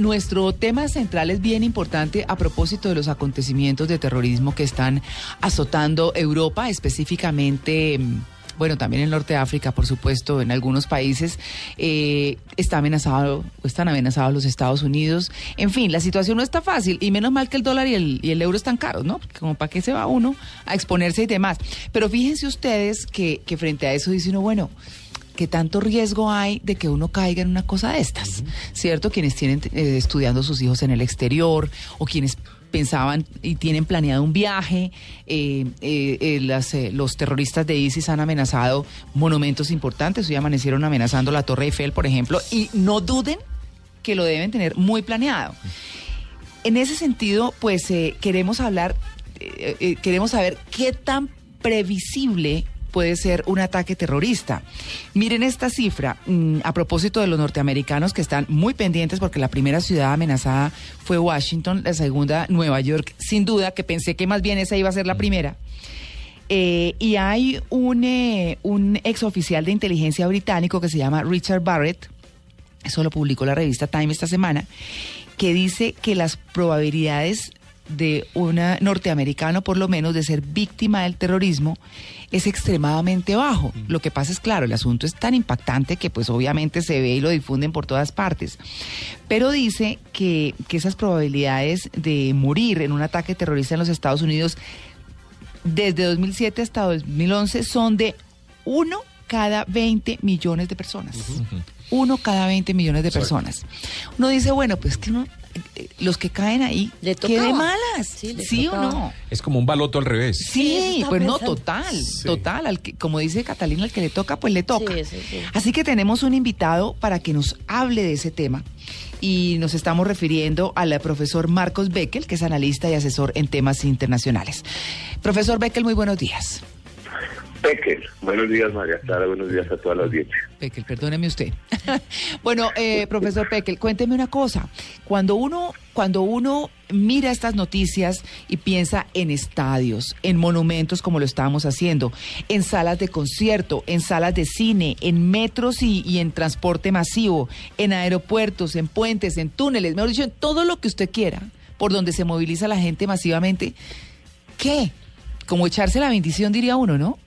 Nuestro tema central es bien importante a propósito de los acontecimientos de terrorismo que están azotando Europa, específicamente mm, bueno, también el norte de África, por supuesto, en algunos países, eh, está amenazado, están amenazados los Estados Unidos. En fin, la situación no está fácil, y menos mal que el dólar y el, y el euro están caros, ¿no? Como para qué se va uno a exponerse y demás. Pero fíjense ustedes que, que frente a eso dice uno, bueno, ¿qué tanto riesgo hay de que uno caiga en una cosa de estas? ¿Cierto? Quienes tienen eh, estudiando sus hijos en el exterior o quienes pensaban y tienen planeado un viaje. Eh, eh, las, los terroristas de ISIS han amenazado monumentos importantes. Hoy amanecieron amenazando la Torre Eiffel, por ejemplo, y no duden que lo deben tener muy planeado. En ese sentido, pues queremos hablar, queremos saber qué tan previsible puede ser un ataque terrorista. Miren esta cifra mm, a propósito de los norteamericanos que están muy pendientes porque la primera ciudad amenazada fue Washington, la segunda Nueva York, sin duda, que pensé que más bien esa iba a ser la primera. Eh, y hay un, eh, un ex oficial de inteligencia británico que se llama Richard Barrett, eso lo publicó la revista Time esta semana, que dice que las probabilidades de un norteamericano, por lo menos, de ser víctima del terrorismo es extremadamente bajo. Lo que pasa es, claro, el asunto es tan impactante que pues obviamente se ve y lo difunden por todas partes. Pero dice que, que esas probabilidades de morir en un ataque terrorista en los Estados Unidos desde 2007 hasta 2011 son de uno cada 20 millones de personas. Uno cada 20 millones de personas. Uno dice, bueno, pues que no, eh, los que caen ahí, Le qué de malas, Sí, ¿sí, le o no? Es como un baloto al revés. Sí, pues no, total, Sí. total. Al que, como dice Catalina, al que le toca, pues le toca. Sí, sí, sí. Así que tenemos un invitado para que nos hable de ese tema. Y nos estamos refiriendo al profesor Marcos Beckel, que es analista y asesor en temas internacionales. Profesor Beckel, muy buenos días. Peque, buenos días María Clara, buenos días a toda la audiencia. Beckel, perdóneme usted. bueno, eh, profesor Beckel, cuénteme una cosa. Cuando uno, cuando uno mira estas noticias y piensa en estadios, en monumentos como lo estábamos haciendo, en salas de concierto, en salas de cine, en metros y, y en transporte masivo, en aeropuertos, en puentes, en túneles, mejor dicho, en todo lo que usted quiera, por donde se moviliza la gente masivamente, ¿qué? Como echarse la bendición, diría uno, ¿no?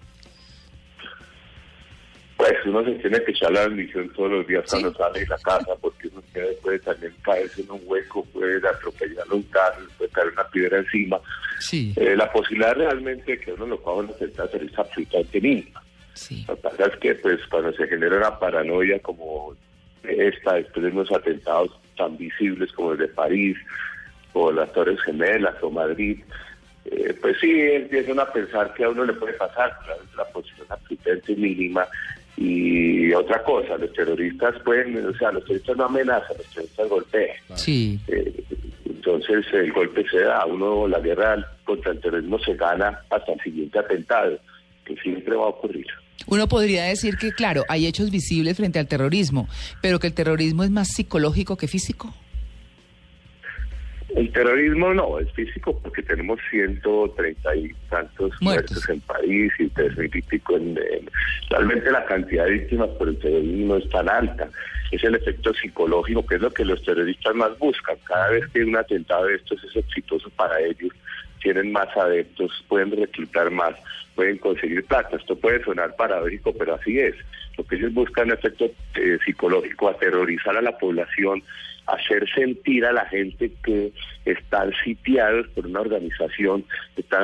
Pues uno se tiene que echar la bendición todos los días Sí. cuando sale de la casa, porque uno puede, también caerse en un hueco, puede atropellar un carro, puede caer una piedra encima. Sí, Eh, la posibilidad realmente de que uno lo coja en la atentado es absolutamente mínima. sí. Lo que pasa es que pues cuando se genera una paranoia como esta, después de unos atentados tan visibles como el de París, o las Torres Gemelas, o Madrid, eh, pues sí empiezan a pensar que a uno le puede pasar, claro, es la posición absolutamente mínima. Y otra cosa, los terroristas pueden, o sea, los terroristas no amenazan, los terroristas golpean. Sí. Eh, entonces el golpe se da, uno la guerra contra el terrorismo se gana hasta el siguiente atentado, que siempre va a ocurrir. Uno podría decir que, claro, hay hechos visibles frente al terrorismo, pero que el terrorismo es más psicológico que físico. El terrorismo no, es físico porque tenemos 130 y tantos Muertos. muertos, en París y tres mil y pico en, en- Realmente la cantidad de víctimas por el terrorismo no es tan alta. Es el efecto psicológico, que es lo que los terroristas más buscan. Cada vez que un atentado de estos es exitoso para ellos, tienen más adeptos, pueden reclutar más, pueden conseguir plata. Esto puede sonar paradójico, pero así es. Lo que ellos buscan es efecto eh, psicológico, aterrorizar a la población, hacer sentir a la gente que están sitiados por una organización,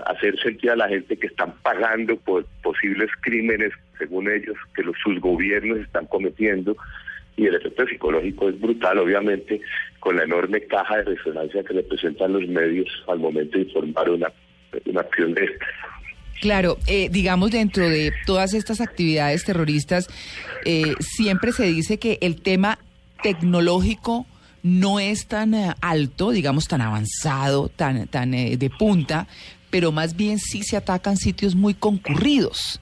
hacer sentir a la gente que están pagando por posibles crímenes, según ellos, que los, sus gobiernos están cometiendo. Y el efecto psicológico es brutal, obviamente, con la enorme caja de resonancia que representan los medios al momento de informar una, una acción de esta. Claro, eh, digamos dentro de todas estas actividades terroristas, eh, siempre se dice que el tema tecnológico no es tan eh, alto, digamos tan avanzado, tan, tan eh, de punta, pero más bien sí se atacan sitios muy concurridos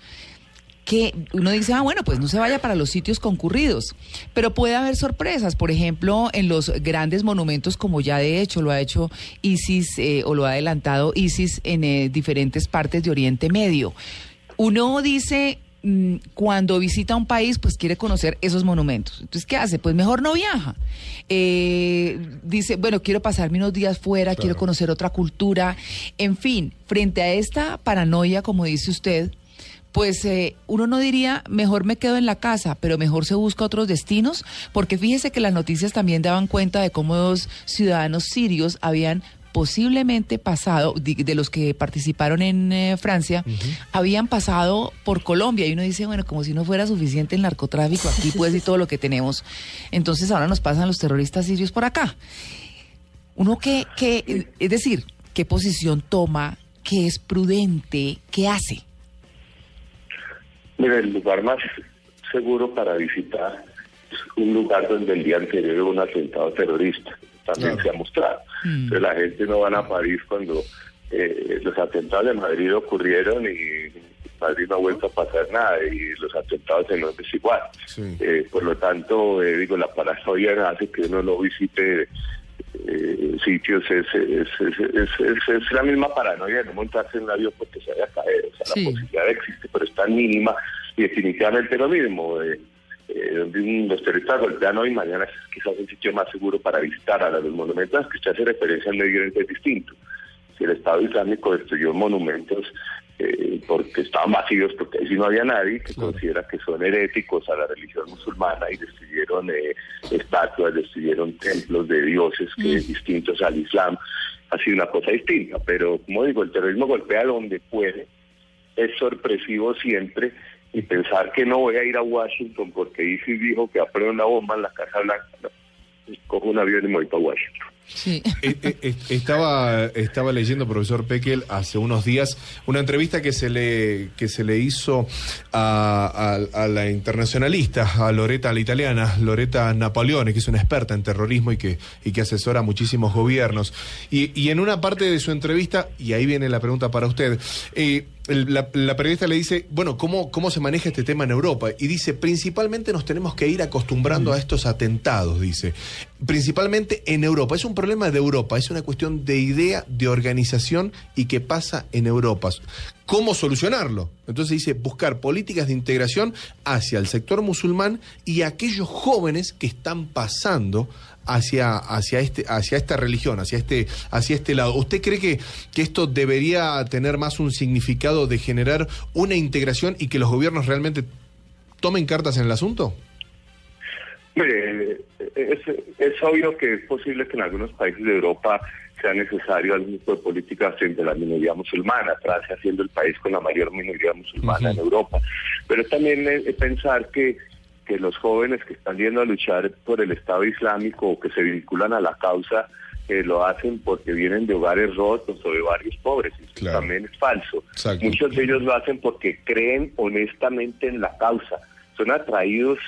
que uno dice, ah, bueno, pues no se vaya para los sitios concurridos, pero puede haber sorpresas, por ejemplo, en los grandes monumentos, como ya de hecho lo ha hecho ISIS eh, o lo ha adelantado ISIS en eh, diferentes partes de Oriente Medio. Uno dice, mm, cuando visita un país, pues quiere conocer esos monumentos. Entonces, ¿qué hace? Pues mejor no viaja. Eh, dice, bueno, quiero pasarme unos días fuera, quiero conocer otra cultura. En fin, frente a esta paranoia, como dice usted, pues eh, uno no diría mejor me quedo en la casa, pero mejor se busca otros destinos, porque fíjese que las noticias también daban cuenta de cómo dos ciudadanos sirios habían posiblemente pasado, de, los que participaron en eh, Francia, habían pasado por Colombia. Y uno dice, bueno, como si no fuera suficiente el narcotráfico aquí, pues, y todo lo que tenemos. Entonces ahora nos pasan los terroristas sirios por acá. Uno que, que es decir, ¿qué posición toma? ¿Qué es prudente? ¿Qué hace? Mira, el lugar más seguro para visitar es un lugar donde el día anterior hubo un atentado terrorista. También se ha mostrado. Mm. la gente no va a París cuando eh, los atentados de Madrid ocurrieron y Madrid no ha vuelto a pasar nada y los atentados en Londres igual. Eh, por lo tanto, eh, digo, la paranoia hace que uno no visite eh, sitios es, es, es, es, la misma paranoia de no montarse en un avión porque se vaya a caer. O sea, la posibilidad existe, pero es tan mínima y definitivamente lo mismo. Eh, eh, donde los terroristas golpean hoy, mañana es quizás el sitio más seguro para visitar. a los monumentos que usted hace referencia al Medio es distinto. Si el Estado Islámico destruyó monumentos eh, porque estaban vacíos, porque ahí sí no había nadie que considera que son heréticos a la religión musulmana y destruyeron eh, estatuas, destruyeron templos de dioses que mm. distintos al Islam. Ha sido una cosa distinta, pero como digo, el terrorismo golpea donde puede, es sorpresivo siempre y pensar que no voy a ir a Washington porque ISIS dijo que va a poner una bomba en la Casa Blanca, cojo un avión y me voy para Washington. Sí. Eh, eh, eh, estaba, estaba leyendo, profesor Pekel, hace unos días una entrevista que se le, que se le hizo a, la internacionalista, a Loreta, la italiana, Loreta Napoleone, que es una experta en terrorismo y que, y que asesora a muchísimos gobiernos. Y, y en una parte de su entrevista, y ahí viene la pregunta para usted, la, periodista le dice, bueno, ¿cómo, ¿cómo se maneja este tema en Europa? Y dice, principalmente nos tenemos que ir acostumbrando a estos atentados, dice. Principalmente en Europa. Es un problema de Europa, es una cuestión de idea, de organización y que pasa en Europa. ¿Cómo solucionarlo? Entonces dice, buscar políticas de integración hacia el sector musulmán y aquellos jóvenes que están pasando hacia, hacia, este, hacia esta religión, hacia este, hacia este lado. ¿Usted cree que, que esto debería tener más un significado de generar una integración y que los gobiernos realmente tomen cartas en el asunto? Mire, es, es obvio que es posible que en algunos países de Europa sea necesario algún tipo de políticas frente a la minoría musulmana, Francia siendo el país con la mayor minoría musulmana en Europa. Pero también pensar que que los jóvenes que están yendo a luchar por el Estado Islámico o que se vinculan a la causa eh, lo hacen porque vienen de hogares rotos o de barrios pobres. Eso también es falso. Muchos de ellos lo hacen porque creen honestamente en la causa. Son atraídos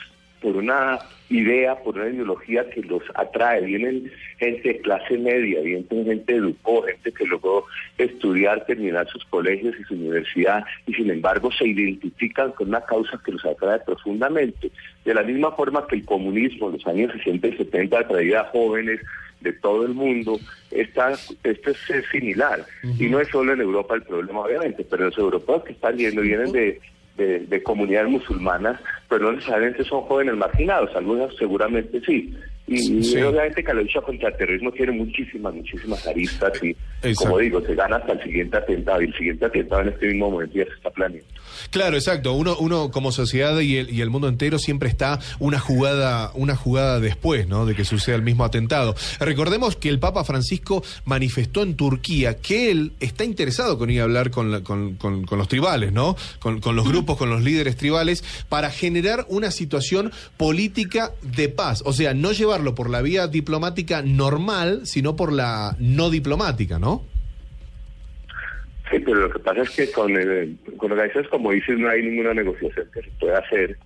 por una idea, por una ideología que los atrae. Vienen gente de clase media, vienen gente educó, gente que logró estudiar, terminar sus colegios y su universidad, y sin embargo se identifican con una causa que los atrae profundamente. De la misma forma que el comunismo en los años 60 y 70 atraía a jóvenes de todo el mundo, está, esto es similar. Y no es solo en Europa el problema, obviamente, pero los europeos que están yendo vienen de de, comunidades musulmanas, pero no necesariamente son jóvenes marginados, algunos seguramente sí. Y, obviamente que la lucha contra el terrorismo tiene muchísimas, muchísimas aristas y, como digo, se gana hasta el siguiente atentado y el siguiente atentado en este mismo momento ya se está planeando. Claro, exacto. Uno, uno como sociedad y el, y el mundo entero siempre está una jugada, una jugada después, ¿no? De que suceda el mismo atentado. Recordemos que el Papa Francisco manifestó en Turquía que él está interesado con ir a hablar con, con, con, los tribales, ¿no? Con, con los grupos, con los líderes tribales, para generar una situación política de paz. O sea, no llevar por la vía diplomática normal, sino por la no diplomática, ¿no? Sí, pero lo que pasa es que con, el, con organizaciones como dices no hay ninguna negociación que se pueda hacer.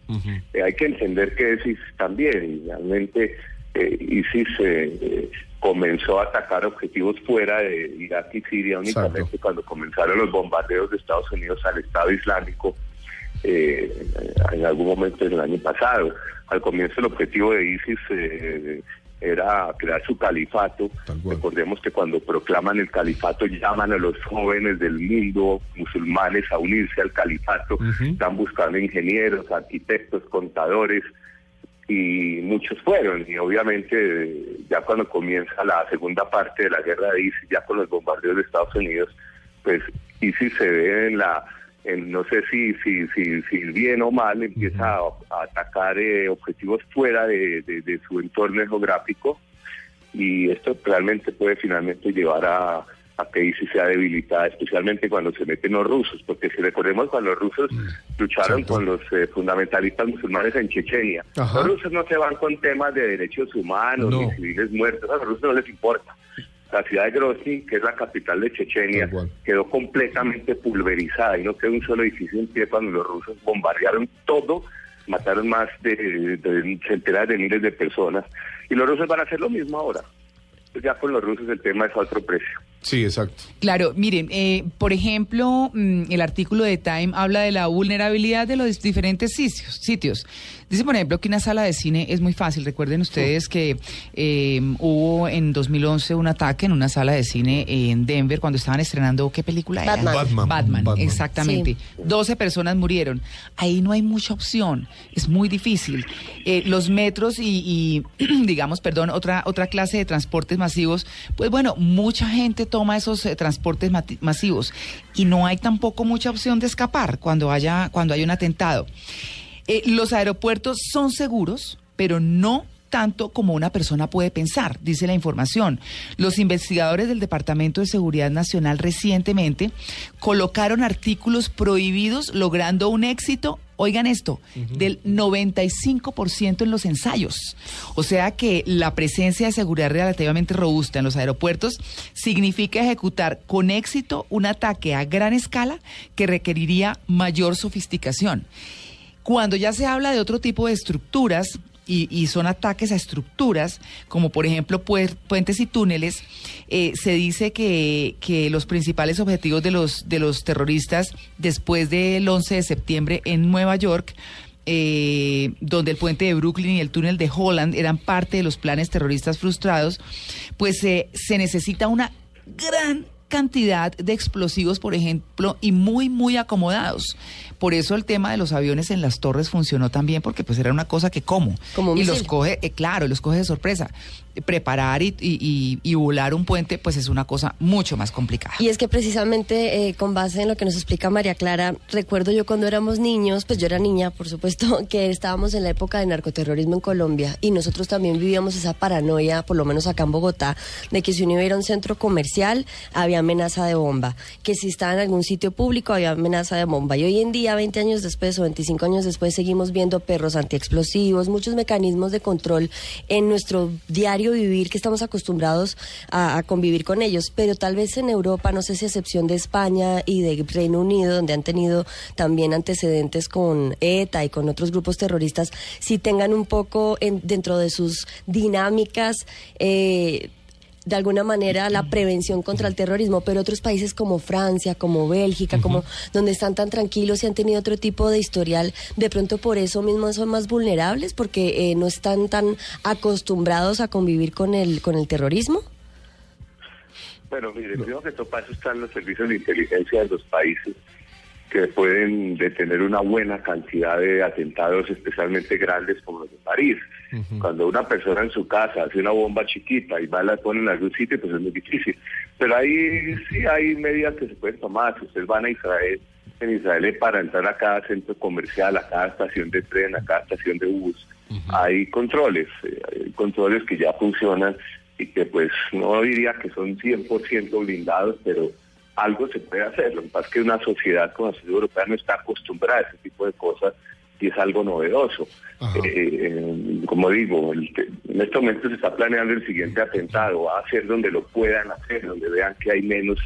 Eh, hay que entender que es también, realmente eh, ISIS eh, comenzó a atacar objetivos fuera de Irak y Siria únicamente cuando comenzaron los bombardeos de Estados Unidos al Estado Islámico en algún momento del año pasado. Al comienzo el objetivo de ISIS era crear su califato. Recordemos que cuando proclaman el califato llaman a los jóvenes del mundo musulmanes a unirse al califato. Están buscando ingenieros, arquitectos, contadores y muchos fueron. Y obviamente ya cuando comienza la segunda parte de la guerra de ISIS, ya con los bombardeos de Estados Unidos, pues ISIS se ve en la no sé si, si, si, si, bien o mal, empieza a, atacar eh, objetivos fuera de, su entorno geográfico y esto realmente puede finalmente llevar a, a que ISIS sea debilitada, especialmente cuando se meten los rusos, porque si recordemos cuando los rusos mm, lucharon con los eh, fundamentalistas musulmanes en Chechenia, los rusos no se van con temas de derechos humanos ni civiles muertos, a los rusos no les importa la ciudad de Grozny, que es la capital de Chechenia, quedó completamente pulverizada y no quedó un solo edificio en pie cuando los rusos bombardearon todo, mataron más de, centenares de miles de personas. Y los rusos van a hacer lo mismo ahora. Ya con los rusos el tema es a otro precio. Sí, exacto. Claro, miren, eh, por ejemplo, mm, el artículo de Time habla de la vulnerabilidad de los diferentes sitios. sitios. Dice, por ejemplo, que una sala de cine es muy fácil. Recuerden ustedes que eh, hubo en 2011 un ataque en una sala de cine en Denver cuando estaban estrenando, ¿qué película era? Batman. Batman, exactamente. 12 personas murieron. Ahí no hay mucha opción. Es muy difícil. Eh, los metros y, digamos, perdón, otra, otra clase de transportes masivos, pues bueno, mucha gente toma esos eh, transportes masivos y no hay tampoco mucha opción de escapar cuando haya, cuando hay un atentado. Eh, los aeropuertos son seguros, pero no tanto como una persona puede pensar, dice la información. Los investigadores del Departamento de Seguridad Nacional recientemente colocaron artículos prohibidos logrando un éxito, oigan esto, del 95% en los ensayos. O sea que la presencia de seguridad relativamente robusta en los aeropuertos significa ejecutar con éxito un ataque a gran escala que requeriría mayor sofisticación. Cuando ya se habla de otro tipo de estructuras, y, son ataques a estructuras, como por ejemplo puentes y túneles, eh, se dice que, los principales objetivos de los, de los terroristas después del 11 de septiembre en Nueva York, eh, donde el puente de Brooklyn y el túnel de Holland eran parte de los planes terroristas frustrados, pues se necesita una gran cantidad de explosivos, por ejemplo, y muy, muy acomodados. Por eso el tema de los aviones en las torres funcionó también, porque pues era una cosa que como. y los coge, eh, claro, los coge de sorpresa preparar y, volar un puente, pues es una cosa mucho más complicada. Y es que precisamente eh, con base en lo que nos explica María Clara, recuerdo yo cuando éramos niños, pues yo era niña, por supuesto, que estábamos en la época de narcoterrorismo en Colombia y nosotros también vivíamos esa paranoia, por lo menos acá en Bogotá, de que si uno iba a un centro comercial había amenaza de bomba, que si estaba en algún sitio público había amenaza de bomba. Y hoy en día, 20 años después o 25 años después, seguimos viendo perros antiexplosivos, muchos mecanismos de control en nuestro diario vivir que estamos acostumbrados a, convivir con ellos, pero tal vez en Europa, no sé si a excepción de España y de Reino Unido, donde han tenido también antecedentes con ETA y con otros grupos terroristas, si tengan un poco en, dentro de sus dinámicas. Eh, de alguna manera la prevención contra el terrorismo, pero otros países como Francia, como Bélgica, como donde están tan tranquilos y han tenido otro tipo de historial, de pronto por eso mismo son más vulnerables porque eh, no están tan acostumbrados a convivir con el con el terrorismo. Bueno, mire, primero que todo para eso están los servicios de inteligencia de los países que pueden detener una buena cantidad de atentados, especialmente grandes como los de París. Cuando una persona en su casa hace una bomba chiquita y va a la pone en algún sitio, pues es muy difícil. Pero ahí sí hay medidas que se pueden tomar. Si ustedes van a Israel, en Israel para entrar a cada centro comercial, a cada estación de tren, a cada estación de bus, hay controles, eh, hay controles que ya funcionan y que pues no diría que son 100% blindados, pero algo se puede hacer. Lo que pasa es que una sociedad como la sociedad europea no está acostumbrada a ese tipo de cosas y es algo novedoso. Eh, como digo, en este momento se está planeando el siguiente atentado, va a ser donde lo puedan hacer, donde vean que hay menos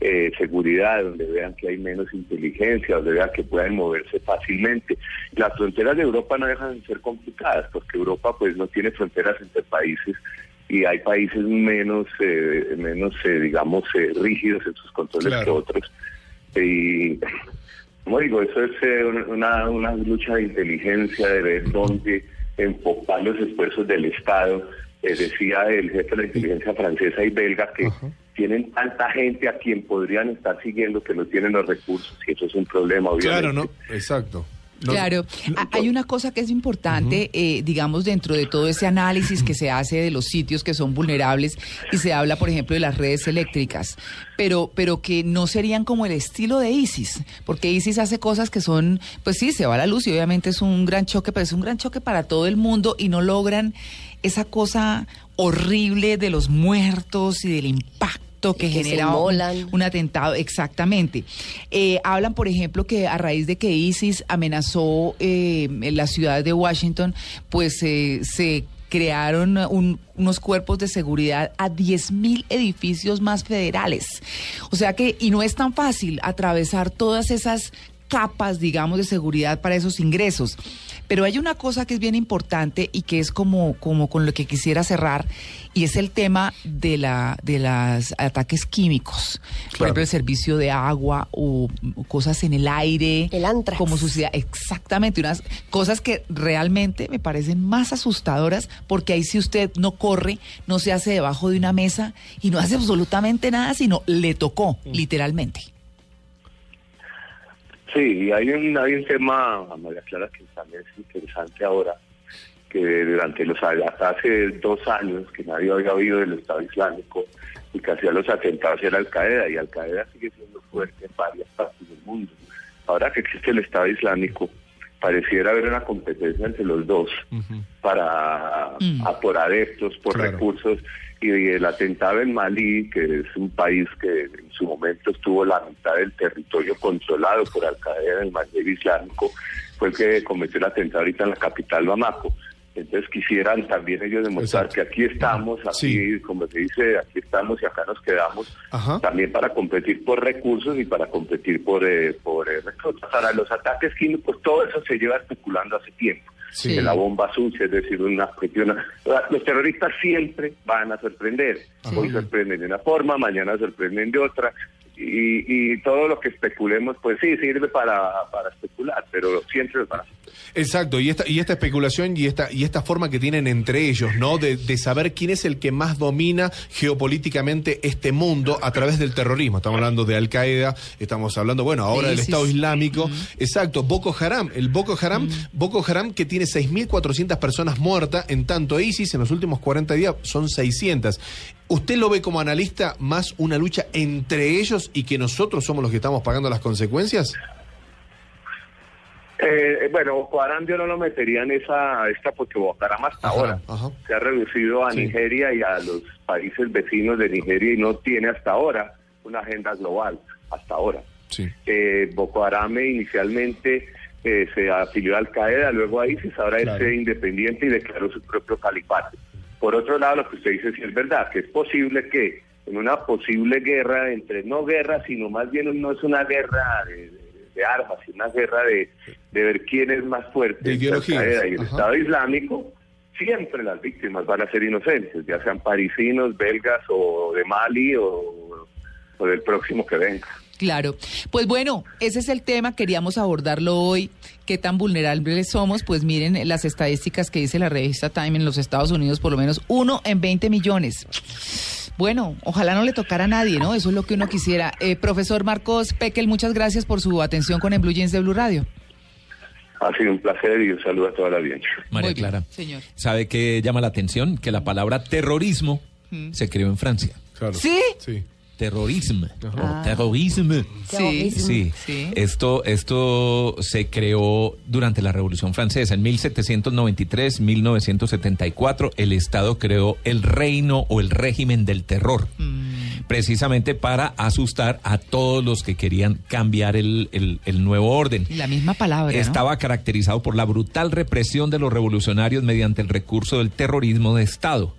eh, seguridad, donde vean que hay menos inteligencia, donde vean que puedan moverse fácilmente. Las fronteras de Europa no dejan de ser complicadas, porque Europa pues no tiene fronteras entre países y hay países menos, eh, menos digamos, rígidos en sus controles que otros. Y como digo, eso es eh, una, una lucha de inteligencia, de ver dónde enfocar los esfuerzos del Estado. Eh, decía el jefe de la inteligencia francesa y belga que tienen tanta gente a quien podrían estar siguiendo que no tienen los recursos y eso es un problema, obviamente. Claro, ¿no? Exacto claro, hay una cosa que es importante, eh, digamos, dentro de todo ese análisis que se hace de los sitios que son vulnerables y se habla, por ejemplo, de las redes eléctricas, pero, pero que no serían como el estilo de ISIS, porque ISIS hace cosas que son, pues sí, se va a la luz y obviamente es un gran choque, pero es un gran choque para todo el mundo y no logran esa cosa horrible de los muertos y del impacto que, genera un, atentado, exactamente. Eh, hablan, por ejemplo, que a raíz de que ISIS amenazó eh, en la ciudad de Washington, pues eh, se crearon unos cuerpos de seguridad a 10.000 edificios más federales. O sea que, y no es tan fácil atravesar todas esas capas, digamos, de seguridad para esos ingresos. Pero hay una cosa que es bien importante y que es como, como con lo que quisiera cerrar, y es el tema de la de los ataques químicos. Por ejemplo, el servicio de agua o, cosas en el aire. El antrax. Como sucede, exactamente, unas cosas que realmente me parecen más asustadoras, porque ahí si usted no corre, no se hace debajo de una mesa y no hace absolutamente nada, sino le tocó, mm. literalmente. Sí, hay un, hay un tema, María Clara, que también es interesante ahora, que durante los hasta hace dos años que nadie había oído del Estado Islámico y que hacía los atentados era Al Qaeda y Al Qaeda sigue siendo fuerte en varias partes del mundo. Ahora que existe el Estado Islámico, pareciera haber una competencia entre los dos para mm. por adeptos, por recursos y el atentado en Malí, que es un país que en su momento estuvo la mitad del territorio controlado por Al Qaeda el Magreb Islámico, fue el que cometió el atentado ahorita en la capital Bamako. Entonces quisieran también ellos demostrar que aquí estamos, aquí, como se dice, aquí estamos y acá nos quedamos, también para competir por recursos y para competir por, eh, por eh, Para los ataques químicos, todo eso se lleva especulando hace tiempo. De la bomba sucia, es decir, una cuestión. Los terroristas siempre van a sorprender. Hoy sorprenden de una forma, mañana sorprenden de otra y, y, todo lo que especulemos, pues sí, sirve para, para especular, pero siempre es para Exacto, y esta, y esta especulación y esta, y esta forma que tienen entre ellos, ¿no? De, de, saber quién es el que más domina geopolíticamente este mundo a través del terrorismo. Estamos hablando de Al Qaeda, estamos hablando, bueno, ahora del Estado Islámico. Exacto, Boko Haram, el Boko Haram, Boko Haram que tiene 6.400 personas muertas, en tanto ISIS en los últimos 40 días son 600. ¿Usted lo ve como analista más una lucha entre ellos y que nosotros somos los que estamos pagando las consecuencias? Eh, bueno, Boko Haram yo no lo metería en esa esta porque Boko Haram hasta ahora se ha reducido a Nigeria y a los países vecinos de Nigeria y no tiene hasta ahora una agenda global, hasta ahora. Sí. Eh, Boko Haram inicialmente eh, se afilió a Al Qaeda, luego a ISIS, ahora es independiente y declaró su propio califato. Por otro lado, lo que usted dice sí es verdad, que es posible que en una posible guerra entre, no guerra, sino más bien no es una guerra de, armas, sino una guerra de, ver quién es más fuerte, de ideología. y el Estado Islámico, siempre las víctimas van a ser inocentes, ya sean parisinos, belgas o de Mali o, o del próximo que venga. Claro. Pues bueno, ese es el tema, queríamos abordarlo hoy. ¿Qué tan vulnerables somos? Pues miren las estadísticas que dice la revista Time en los Estados Unidos, por lo menos uno en 20 millones. Bueno, ojalá no le tocara a nadie, ¿no? Eso es lo que uno quisiera. Eh, profesor Marcos Pekel, muchas gracias por su atención con el Blue Jeans de Blue Radio. Ha sido un placer y un saludo a toda la audiencia. María Clara, señor. ¿sabe qué llama la atención? Que la palabra terrorismo mm. se creó en Francia. Claro. ¿Sí? Sí. Terrorismo. Terrorismo. Sí, sí, Esto, esto se creó durante la Revolución Francesa. En 1793-1974, el Estado creó el reino o el régimen del terror. Mm. precisamente para asustar a todos los que querían cambiar el, nuevo orden. La misma palabra. Estaba caracterizado por la brutal represión de los revolucionarios mediante el recurso del terrorismo de Estado.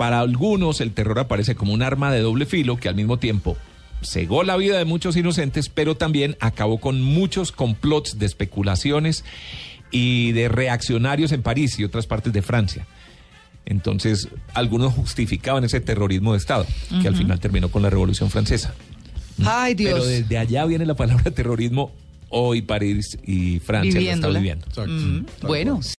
Para algunos el terror aparece como un arma de doble filo que al mismo tiempo cegó la vida de muchos inocentes, pero también acabó con muchos complots de especulaciones y de reaccionarios en París y otras partes de Francia. Entonces, algunos justificaban ese terrorismo de Estado, que al final terminó con la Revolución Francesa. Ay, Dios. Pero desde allá viene la palabra terrorismo. Hoy París y Francia lo están viviendo. Bueno.